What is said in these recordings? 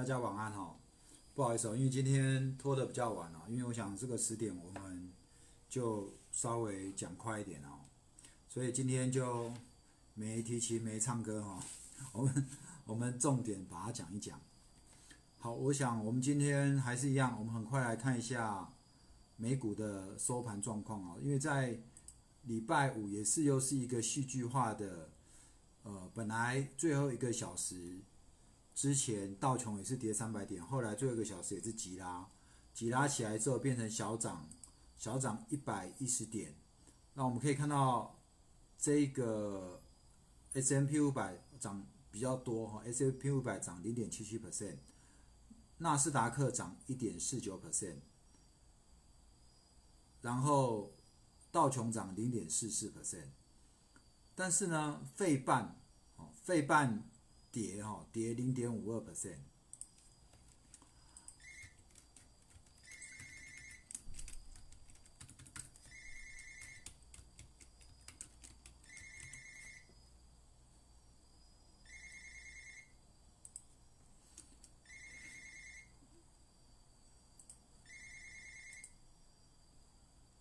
大家晚安哈。不好意思哦，因为今天拖得比较晚了，因为我想这个十点我们就稍微讲快一点哦，所以今天就没提琴没唱歌哈，我们我们重点把它讲一讲。好，我想我们今天还是一样，我们很快来看一下美股的收盘状况啊，因为在礼拜五也是又是一个戏剧化的，呃，本来最后一个小时。之前道琼也是跌三百点，后来最后一个小时也是急拉，急拉起来之后变成小涨，小涨一百一十点。那我们可以看到这个 S M P 五百涨比较多哈，S M P 五百涨零点七七 percent，纳斯达克涨一点四九 percent，然后道琼涨零点四四 percent，但是呢，费半哦，费半。跌哈，跌零点五二 percent。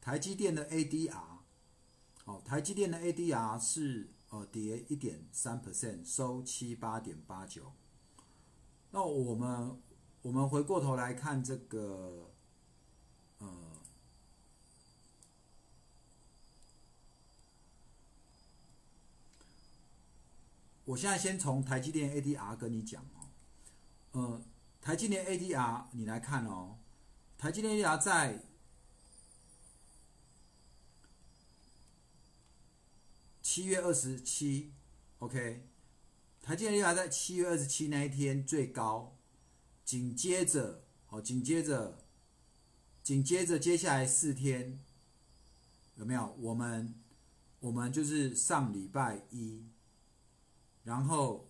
台积电的 ADR，好，台积电的 ADR 是。呃，跌一点三 percent，收七八点八九。那我们我们回过头来看这个，呃，我现在先从台积电 ADR 跟你讲哦，呃，台积电 ADR 你来看哦，台积电 ADR 在。七月二十七，OK，台积电还在七月二十七那一天最高，紧接着，哦，紧接着，紧接着接下来四天，有没有？我们，我们就是上礼拜一，然后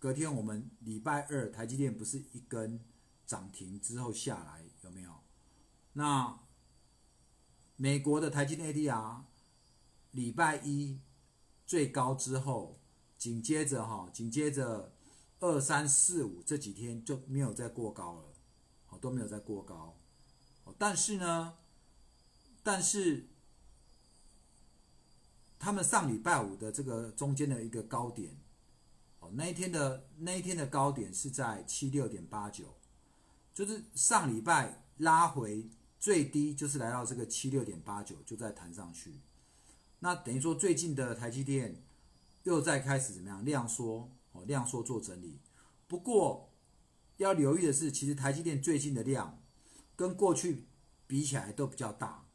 隔天我们礼拜二台积电不是一根涨停之后下来，有没有？那美国的台积电 ADR。礼拜一最高之后，紧接着哈，紧接着二三四五这几天就没有再过高了，哦都没有再过高，哦但是呢，但是他们上礼拜五的这个中间的一个高点，哦那一天的那一天的高点是在七六点八九，就是上礼拜拉回最低就是来到这个七六点八九，就再弹上去。那等于说，最近的台积电又在开始怎么样量缩哦，量缩做整理。不过要留意的是，其实台积电最近的量跟过去比起来都比较大，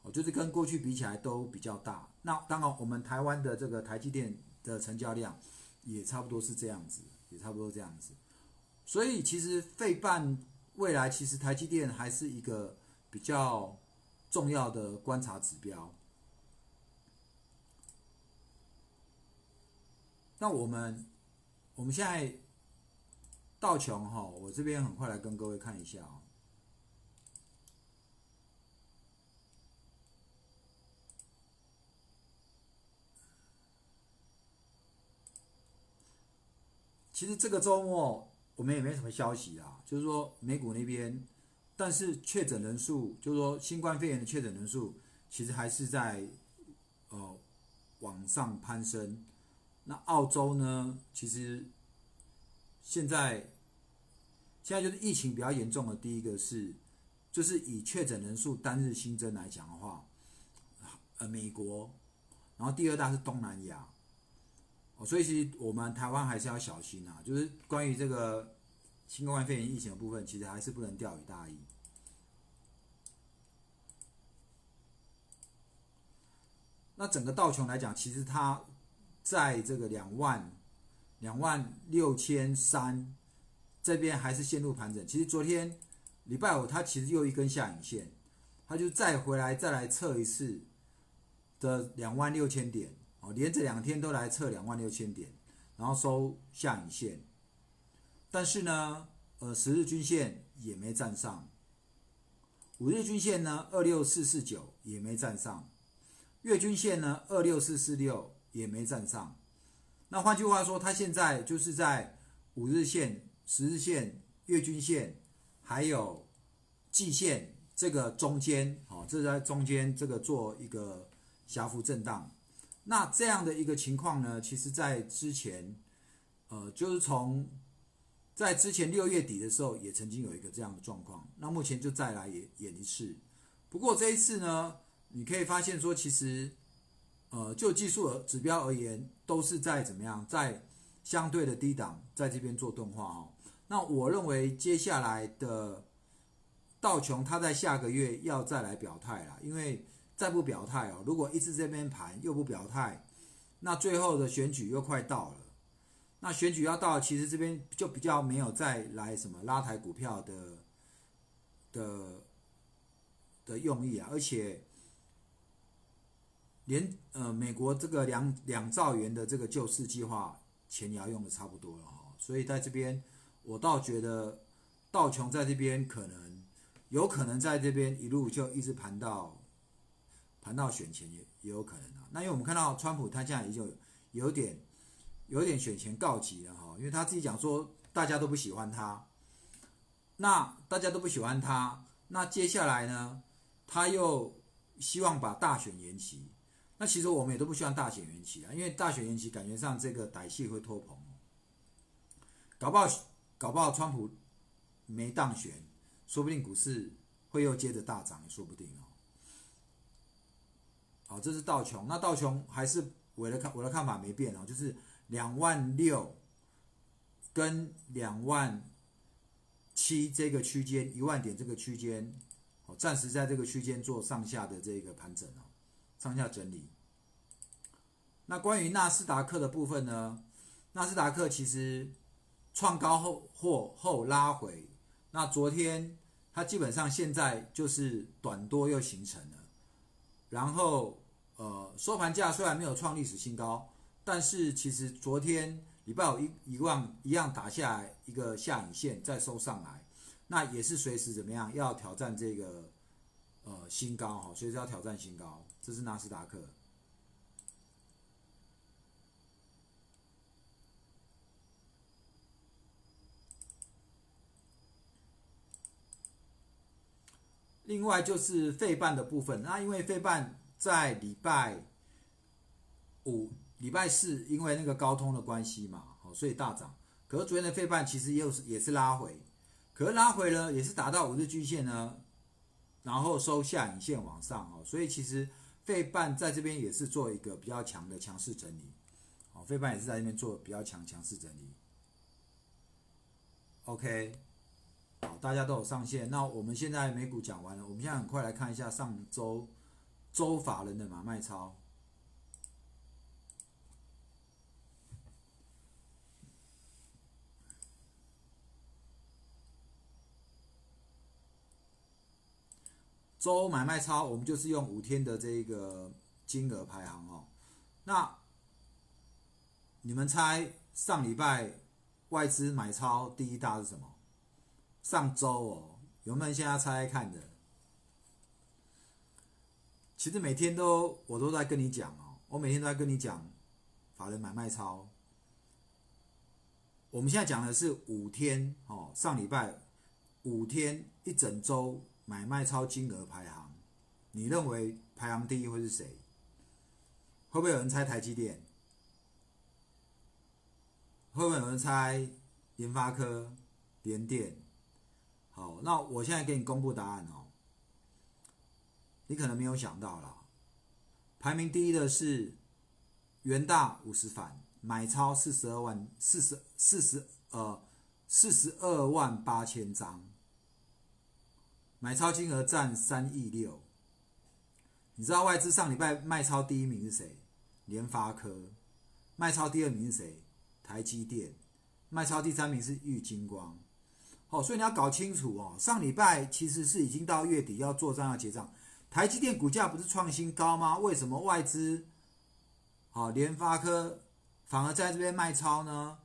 哦，就是跟过去比起来都比较大。那当然，我们台湾的这个台积电的成交量也差不多是这样子，也差不多这样子。所以其实费半未来，其实台积电还是一个比较重要的观察指标。那我们，我们现在道琼哈，我这边很快来跟各位看一下啊。其实这个周末我们也没什么消息啊，就是说美股那边，但是确诊人数，就是说新冠肺炎的确诊人数，其实还是在呃往上攀升。那澳洲呢？其实现在现在就是疫情比较严重的。第一个是，就是以确诊人数单日新增来讲的话，呃，美国，然后第二大是东南亚，哦，所以其实我们台湾还是要小心啊。就是关于这个新冠肺炎疫情的部分，其实还是不能掉以大意。那整个道琼来讲，其实它。在这个两万两万六千三这边还是陷入盘整。其实昨天礼拜五它其实又一根下影线，它就再回来再来测一次的两万六千点哦，连着两天都来测两万六千点，然后收下影线。但是呢，呃，十日均线也没站上，五日均线呢二六四四九也没站上，月均线呢二六四四六。也没站上，那换句话说，它现在就是在五日线十日线、月均线，还有季线这个中间，哦，这在中间这个做一个狭幅震荡。那这样的一个情况呢，其实在之前，呃，就是从在之前六月底的时候，也曾经有一个这样的状况。那目前就再来演演一次。不过这一次呢，你可以发现说，其实，呃，就技术指标而言，都是在怎么样，在相对的低档，在这边做钝化哦。那我认为接下来的道琼，它在下个月要再来表态啦，因为再不表态哦，如果一直这边盘又不表态，那最后的选举又快到了。那选举要到，其实这边就比较没有再来什么拉抬股票的的。的用意啊，而且连呃美国这个两两兆元的这个救市计划钱也要用的差不多了哈，所以在这边我倒觉得道琼在这边可能有可能在这边一路就一直盘到盘到选前也也有可能啊。那因为我们看到川普他现在也就有点有点选前告急了哈，因为他自己讲说大家都不喜欢他，那大家都不喜欢他，那接下来呢？他又希望把大选延期，那其实我们也都不希望大选延期啊，因为大选延期感觉上这个歹戏会拖棚，搞不好搞不好川普没当选，说不定股市会又接着大涨也说不定哦。好，这是道琼，那道琼还是我的看我的看法没变哦，就是两万六跟两万七这个区间，一万点这个区间。哦暂时在这个区间做上下的这个盘整哦，上下整理。那关于纳斯达克的部分呢？纳斯达克其实创高后或后拉回，那昨天它基本上现在就是短多又形成了，然后呃收盘价虽然没有创历史新高，但是其实昨天礼拜五一一万一样打下来一个下影线再收上来。那也是随时怎么样要挑战这个呃新高哈，随时要挑战新高，这是纳斯达克。另外就是费半的部分，那因为费半在礼拜五、礼拜四因为那个高通的关系嘛，哦，所以大涨。可是昨天的费半其实又是也是拉回。可是拉回呢，也是达到五日均线呢，然后收下影线往上哦，所以其实费半在这边也是做一个比较强的强势整理，哦，费半也是在这边做比较强强势整理。OK，好，大家都有上线，那我们现在美股讲完了，我们现在很快来看一下上周周法人的买卖超。周买卖超，我们就是用五天的这个金额排行哦。那你们猜上礼拜外资买超第一大是什么？上周哦，有没有人现在猜看的？其实每天都我都在跟你讲哦，我每天都在跟你讲法人买卖超。我们现在讲的是五天哦，上礼拜五天一整周。买卖超金额排行，你认为排行第一会是谁？会不会有人猜台积电？会不会有人猜联发科、联电？好，那我现在给你公布答案哦。你可能没有想到啦，排名第一的是元大五十反，买超四十二万四十四十呃四十二万八千张。买超金额占三亿六，你知道外资上礼拜卖超第一名是谁？联发科，卖超第二名是谁？台积电，卖超第三名是玉金光。好，所以你要搞清楚哦，上礼拜其实是已经到月底要做账要结账，台积电股价不是创新高吗？为什么外资，好联发科反而在这边卖超呢？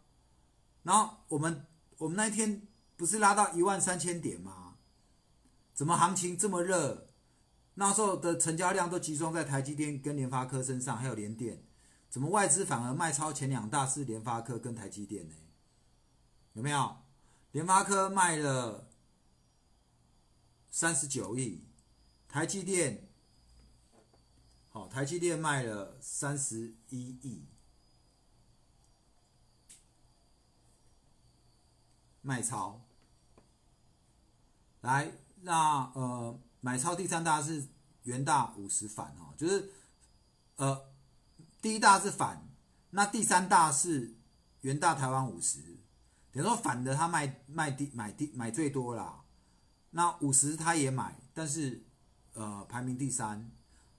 然后我们我们那一天不是拉到一万三千点吗？怎么行情这么热？那时候的成交量都集中在台积电跟联发科身上，还有联电。怎么外资反而卖超前两大是联发科跟台积电呢？有没有？联发科卖了三十九亿，台积电，好，台积电卖了三十一亿，卖超。来，那呃，买超第三大是元大五十反哦，就是呃，第一大是反，那第三大是元大台湾五十，等于说反的他卖卖第买第买最多啦，那五十他也买，但是呃排名第三，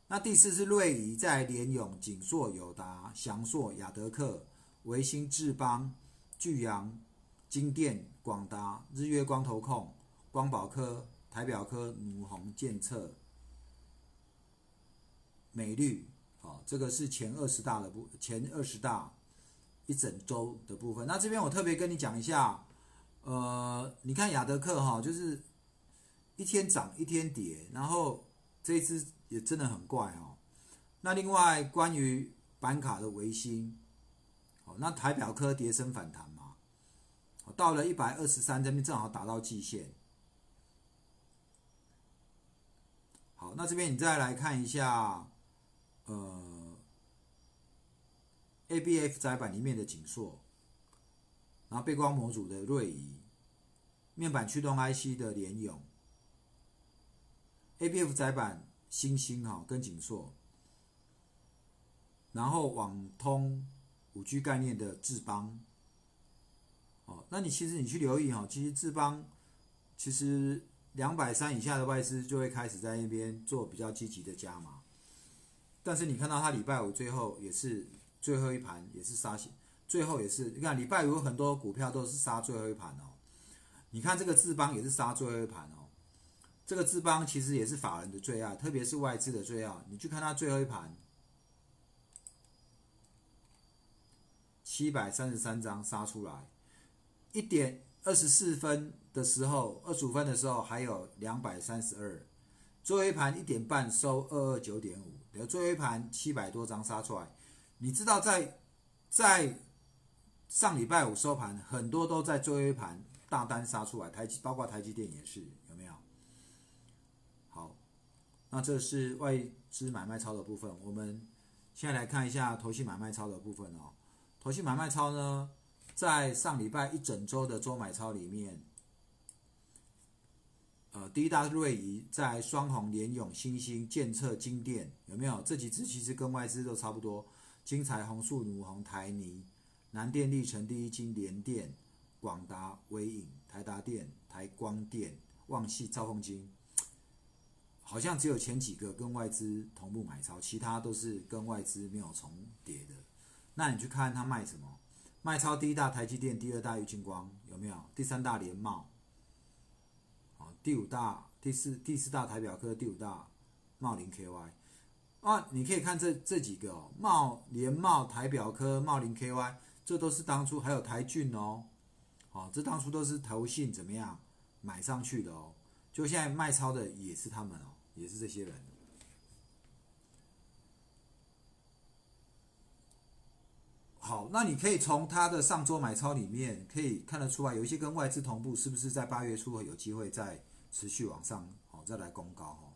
那第四是瑞仪，在联永、景硕、友达、翔硕、雅德克、维新、智邦、巨阳、金电、广达、日月光投控。光宝科、台表科、努宏、建策、美绿，好，这个是前二十大的部，前二十大一整周的部分。那这边我特别跟你讲一下，呃，你看雅德克哈，就是一天涨一天跌，然后这一支也真的很怪哦。那另外关于板卡的维新，好，那台表科跌升反弹嘛，到了一百二十三这边正好打到季线。好，那这边你再来看一下，呃，A B F 载板里面的景硕，然后背光模组的瑞仪，面板驱动 I C 的联咏，A B F 载板星星哈跟景硕，然后网通五 G 概念的智邦，哦，那你其实你去留意哈，其实智邦其实。两百三以下的外资就会开始在那边做比较积极的加码，但是你看到它礼拜五最后也是最后一盘也是杀，最后也是你看礼拜五很多股票都是杀最后一盘哦。你看这个智邦也是杀最后一盘哦，这个智邦其实也是法人的最爱，特别是外资的最爱。你去看它最后一盘，七百三十三张杀出来，一点二十四分。的时候，二十五分的时候还有两百三十二，最后一盘一点半收二二九点五，然后最后一盘七百多张杀出来。你知道在在上礼拜五收盘，很多都在最后一盘大单杀出来，台积包括台积电也是有没有？好，那这是外资买卖超的部分，我们现在来看一下投信买卖超的部分哦。投信买卖超呢，在上礼拜一整周的周买超里面。呃，第一大瑞仪在双红、联永、新兴、建策、金电有没有？这几支其实跟外资都差不多。金彩、红树、努红、台泥、南电、历成、第一金、联电、广达、微影、台达电、台光电、旺系、兆丰金，好像只有前几个跟外资同步买超，其他都是跟外资没有重叠的。那你去看它卖什么？卖超第一大台积电，第二大玉金光有没有？第三大联茂。第五大、第四、第四大台表科，第五大茂林 KY 啊，你可以看这这几个哦，茂联茂台表科、茂林 KY，这都是当初还有台骏哦，哦，这当初都是投信怎么样买上去的哦，就现在卖超的也是他们哦，也是这些人。好，那你可以从他的上周买超里面可以看得出来，有一些跟外资同步，是不是在八月初有机会再？持续往上，好，再来攻高哈。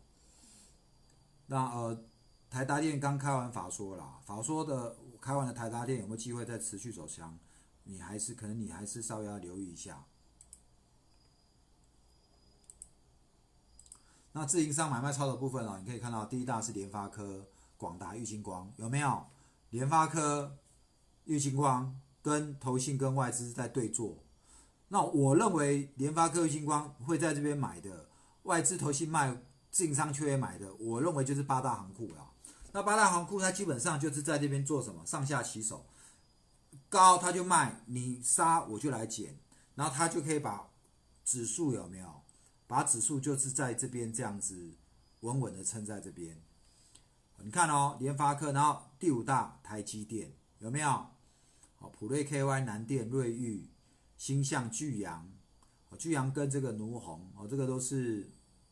那呃，台达电刚开完法说啦，法说的开完的台达电有没有机会再持续走强？你还是可能你还是稍微要留意一下。那自营商买卖超的部分哦，你可以看到第一大是联发科、广达、玉金光，有没有？联发科、玉金光跟投信跟外资在对坐。那我认为联发科、星光会在这边买的，外资投信卖，自营商却也买的，我认为就是八大行库了。那八大行库它基本上就是在这边做什么？上下其手，高它就卖，你杀我就来减，然后它就可以把指数有没有？把指数就是在这边这样子稳稳的撑在这边。你看哦，联发科，然后第五大台积电有没有？哦，普瑞 KY 南电、瑞玉、星象巨阳，哦，巨阳跟这个奴红，哦，这个都是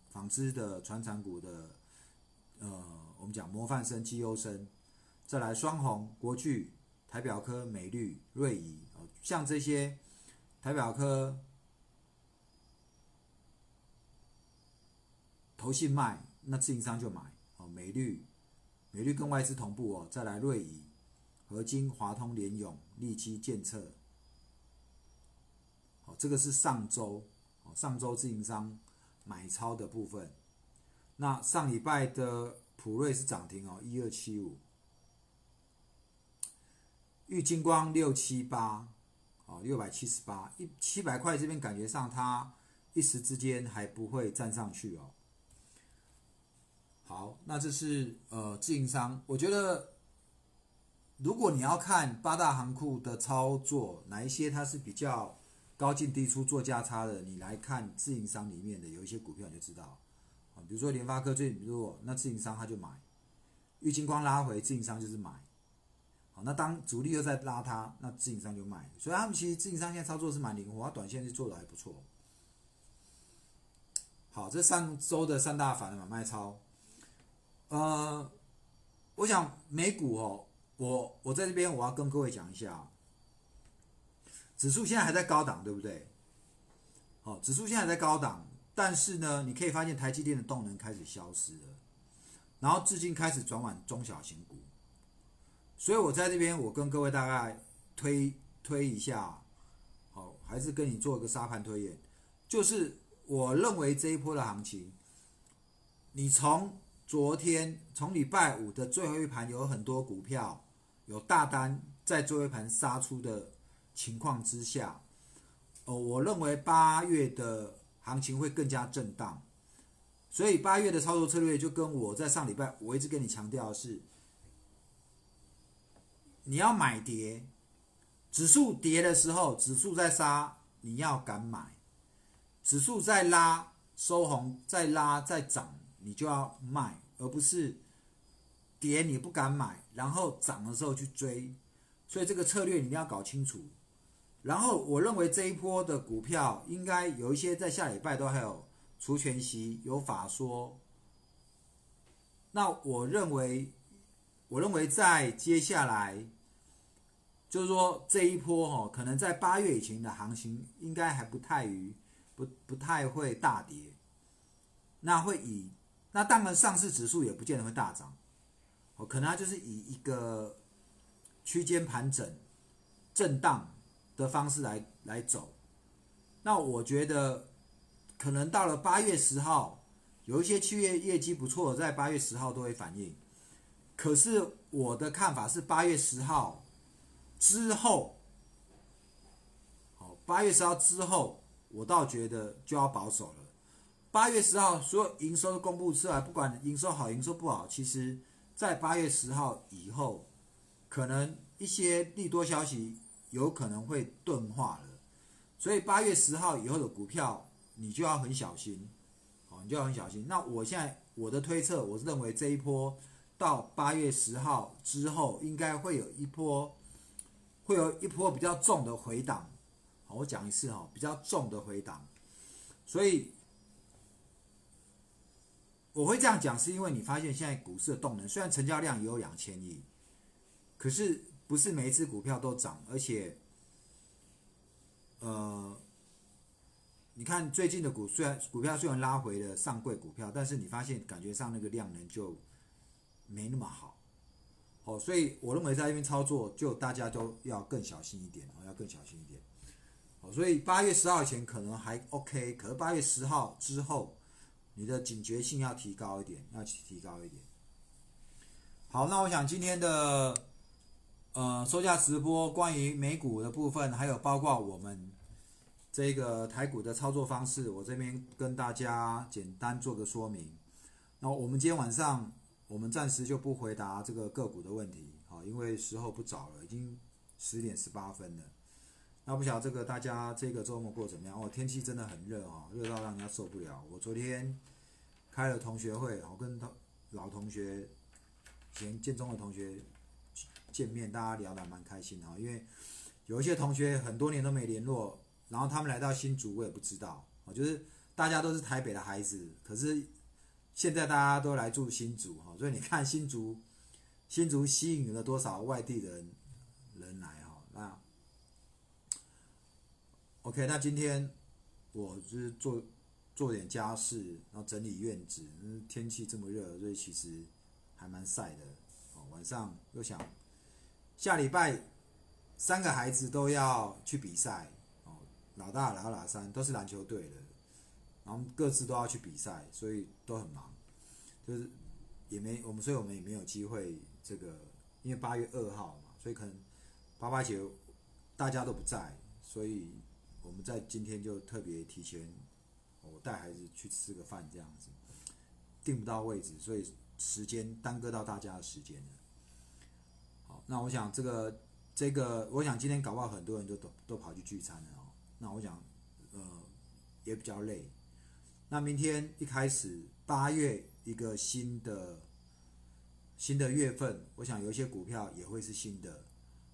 纺织的船厂股的，呃，我们讲模范生、绩优生。再来双红、国巨、台表科、美绿、瑞仪，哦，像这些台表科、投信卖，那自营商就买，哦，美绿、美绿跟外资同步哦，再来瑞仪。合金、华通、联永、利基、建策，好，这个是上周哦，上周自营商买超的部分。那上礼拜的普瑞是涨停哦，一二七五。玉金光六七八，哦，六百七十八，一七百块这边感觉上它一时之间还不会站上去哦。好，那这是呃自营商，我觉得如果你要看八大行库的操作，哪一些它是比较高进低出做价差的，你来看自营商里面的有一些股票你就知道，啊，比如说联发科最弱，那自营商他就买；玉金光拉回，自营商就是买。好那当主力又在拉它，那自营商就卖。所以他们其实自营商现在操作是蛮灵活，他短线是做的还不错。好，这上周的三大反的买卖超，呃，我想美股哦，我我在这边我要跟各位讲一下，指数现在还在高档，对不对？好，指数现在还在高档，但是呢，你可以发现台积电的动能开始消失了，然后资金开始转往中小型股。所以我在这边，我跟各位大概推推一下，好，还是跟你做一个沙盘推演，就是我认为这一波的行情，你从昨天从礼拜五的最后一盘有很多股票有大单在最后一盘杀出的情况之下，哦，我认为八月的行情会更加震荡，所以八月的操作策略就跟我在上礼拜我一直跟你强调的是。你要买跌，指数跌的时候，指数在杀，你要敢买；指数在拉，收红，在拉，在涨，你就要卖，而不是跌你不敢买，然后涨的时候去追。所以这个策略你一定要搞清楚。然后我认为这一波的股票应该有一些在下礼拜都还有除权息，有法说。那我认为，我认为在接下来。就是说这一波哈，可能在八月以前的行情应该还不太于不不太会大跌，那会以那当然上市指数也不见得会大涨，哦，可能它就是以一个区间盘整、震荡的方式来来走。那我觉得可能到了八月十号，有一些企业业绩不错，在八月十号都会反映。可是我的看法是八月十号。之后，好，八月十号之后，我倒觉得就要保守了。八月十号所有营收都公布出来，不管营收好营收不好，其实，在八月十号以后，可能一些利多消息有可能会钝化了。所以八月十号以后的股票，你就要很小心，好，你就要很小心。那我现在我的推测，我是认为这一波到八月十号之后，应该会有一波。会有一波比较重的回档，好，我讲一次哈，比较重的回档，所以我会这样讲，是因为你发现现在股市的动能，虽然成交量也有两千亿，可是不是每一只股票都涨，而且，呃，你看最近的股虽然股票虽然拉回了上柜股票，但是你发现感觉上那个量能就没那么好。哦，所以我认为在这边操作，就大家都要更小心一点哦，要更小心一点。哦，所以八月十号前可能还 OK，可是八月十号之后，你的警觉性要提高一点，要提高一点。好，那我想今天的呃收价直播关于美股的部分，还有包括我们这个台股的操作方式，我这边跟大家简单做个说明。那我们今天晚上。我们暂时就不回答这个个股的问题，好，因为时候不早了，已经十点十八分了。那不晓得这个大家这个周末过怎么样？哦，天气真的很热哦，热到让人家受不了。我昨天开了同学会，我跟同老同学、前建中的同学见面，大家聊得蛮开心的。因为有一些同学很多年都没联络，然后他们来到新竹，我也不知道。哦，就是大家都是台北的孩子，可是。现在大家都来住新竹哈，所以你看新竹，新竹吸引了多少外地人人来哈？那 OK，那今天我就是做做点家事，然后整理院子。天气这么热，所以其实还蛮晒的。哦，晚上又想下礼拜三个孩子都要去比赛。哦，老大、老二、老三都是篮球队的，然后各自都要去比赛，所以都很忙。就是也没我们，所以我们也没有机会这个，因为八月二号嘛，所以可能八八节大家都不在，所以我们在今天就特别提前，我带孩子去吃个饭这样子，订不到位置，所以时间耽搁到大家的时间了。好，那我想这个这个，我想今天搞不好很多人都都都跑去聚餐了哦。那我想呃也比较累。那明天一开始八月。一个新的新的月份，我想有一些股票也会是新的，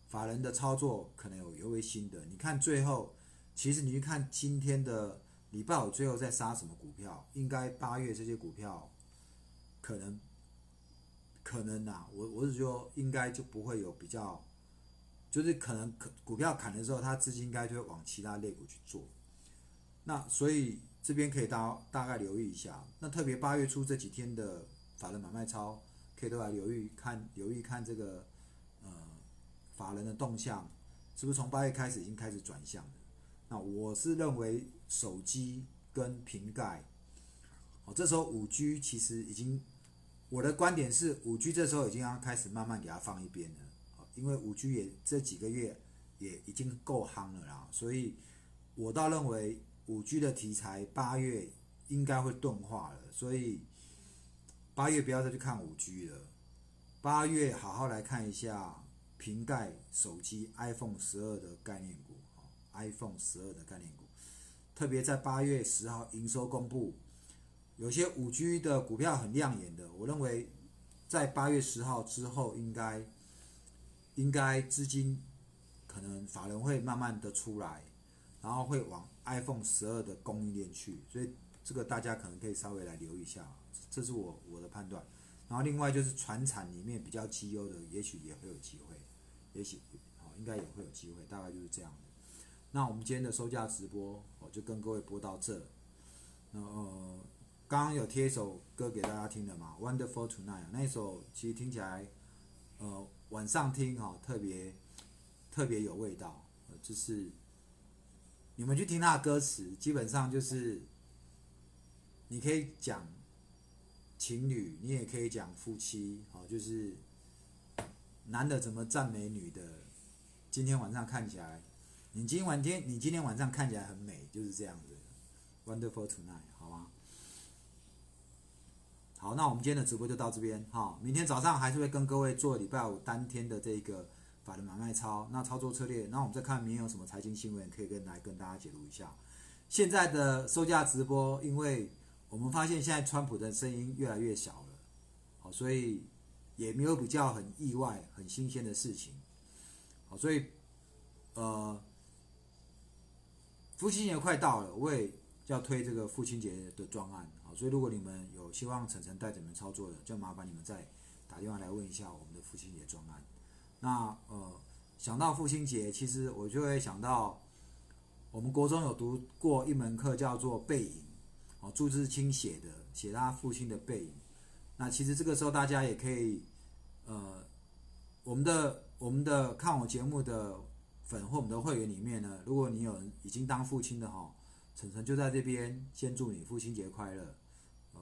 法人的操作可能有尤为新的。你看最后，其实你去看今天的礼拜五最后在杀什么股票？应该八月这些股票可能可能呐，我我是说应该就不会有比较，就是可能可股票砍的时候，它资金应该就会往其他类股去做。那所以。这边可以大大概留意一下，那特别八月初这几天的法人买卖超，可以都来留意看，留意看这个呃法人的动向，是不是从八月开始已经开始转向了？那我是认为手机跟瓶盖，哦，这时候五 G 其实已经，我的观点是五 G 这时候已经要开始慢慢给它放一边了，因为五 G 也这几个月也已经够夯了啦，所以我倒认为。五 G 的题材八月应该会钝化了，所以八月不要再去看五 G 了。八月好好来看一下瓶盖手机 iPhone 十二的概念股，iPhone 十二的概念股，特别在八月十号营收公布，有些五 G 的股票很亮眼的，我认为在八月十号之后，应该应该资金可能法人会慢慢的出来，然后会往。iPhone 十二的供应链去，所以这个大家可能可以稍微来留意一下，这是我我的判断。然后另外就是船产里面比较绩优的，也许也会有机会，也许哦应该也会有机会，大概就是这样的。那我们今天的收价直播，我就跟各位播到这。呃，刚刚有贴一首歌给大家听的嘛，《Wonderful Tonight》那一首其实听起来，呃晚上听哈特别特别有味道，就是。你们去听他的歌词，基本上就是，你可以讲情侣，你也可以讲夫妻，好，就是男的怎么赞美女的。今天晚上看起来，你今晚天你今天晚上看起来很美，就是这样子，Wonderful tonight，好吗？好，那我们今天的直播就到这边，哈，明天早上还是会跟各位做礼拜五当天的这个。法人买卖操，那操作策略，那我们再看明天有什么财经新闻可以跟来跟大家解读一下。现在的收价直播，因为我们发现现在川普的声音越来越小了，好，所以也没有比较很意外、很新鲜的事情，好，所以呃，父亲节快到了，我也要推这个父亲节的专案，好，所以如果你们有希望晨晨带着你们操作的，就麻烦你们再打电话来问一下我们的父亲节专案。那呃，想到父亲节，其实我就会想到，我们国中有读过一门课叫做背影，哦，朱自清写的，写他父亲的背影。那其实这个时候大家也可以，呃，我们的我们的看我节目的粉或我们的会员里面呢，如果你有已经当父亲的哈，晨晨就在这边先祝你父亲节快乐。呃，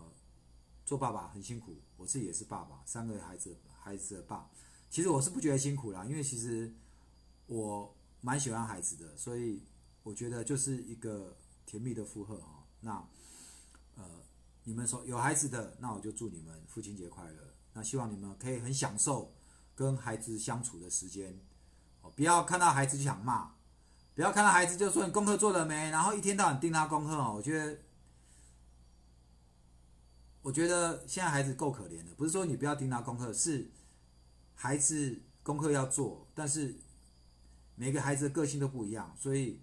做爸爸很辛苦，我自己也是爸爸，三个孩子孩子的爸。其实我是不觉得辛苦啦，因为其实我蛮喜欢孩子的，所以我觉得就是一个甜蜜的负荷哈。那呃，你们说有孩子的，那我就祝你们父亲节快乐。那希望你们可以很享受跟孩子相处的时间，不要看到孩子就想骂，不要看到孩子就说你功课做了没，然后一天到晚盯他功课哦。我觉得，我觉得现在孩子够可怜的，不是说你不要盯他功课，是。孩子功课要做，但是每个孩子的个性都不一样，所以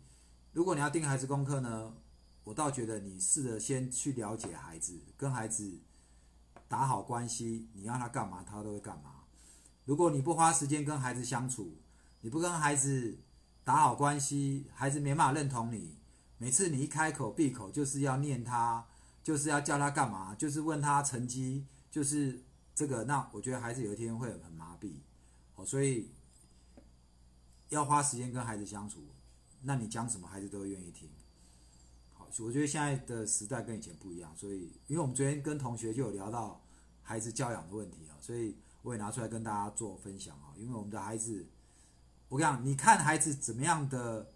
如果你要盯孩子功课呢，我倒觉得你试着先去了解孩子，跟孩子打好关系，你让他干嘛，他都会干嘛。如果你不花时间跟孩子相处，你不跟孩子打好关系，孩子没办法认同你，每次你一开口闭口就是要念他，就是要叫他干嘛，就是问他成绩，就是这个，那我觉得孩子有一天会很麻痹，哦，所以要花时间跟孩子相处，那你讲什么孩子都愿意听。好，我觉得现在的时代跟以前不一样，所以因为我们昨天跟同学就有聊到孩子教养的问题啊，所以我也拿出来跟大家做分享啊，因为我们的孩子，我跟你讲，你看孩子怎么样的。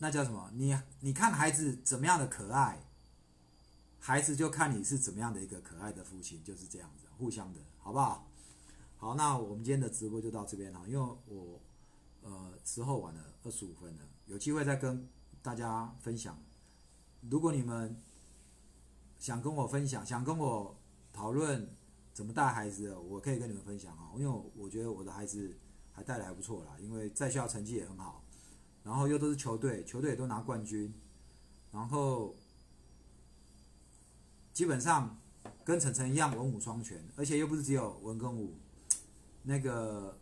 那叫什么？你你看孩子怎么样的可爱，孩子就看你是怎么样的一个可爱的父亲，就是这样子，互相的，好不好？好，那我们今天的直播就到这边了，因为我呃时候晚了二十五分了，有机会再跟大家分享。如果你们想跟我分享，想跟我讨论怎么带孩子的，我可以跟你们分享啊，因为我觉得我的孩子还带的还不错啦，因为在校成绩也很好。然后又都是球队，球队也都拿冠军，然后基本上跟晨晨一样文武双全，而且又不是只有文跟武，那个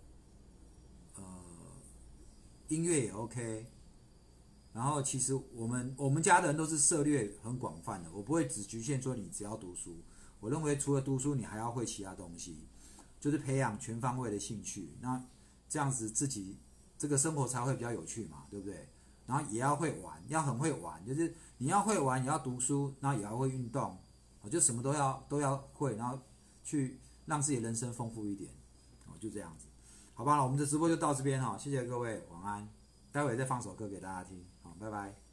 呃音乐也 OK。然后其实我们我们家的人都是涉猎很广泛的，我不会只局限说你只要读书，我认为除了读书，你还要会其他东西，就是培养全方位的兴趣。那这样子自己。这个生活才会比较有趣嘛，对不对？然后也要会玩，要很会玩，就是你要会玩，也要读书，然后也要会运动，我就什么都要都要会，然后去让自己人生丰富一点，哦，就这样子，好吧？我们的直播就到这边哈，谢谢各位，晚安，待会再放首歌给大家听，好，拜拜。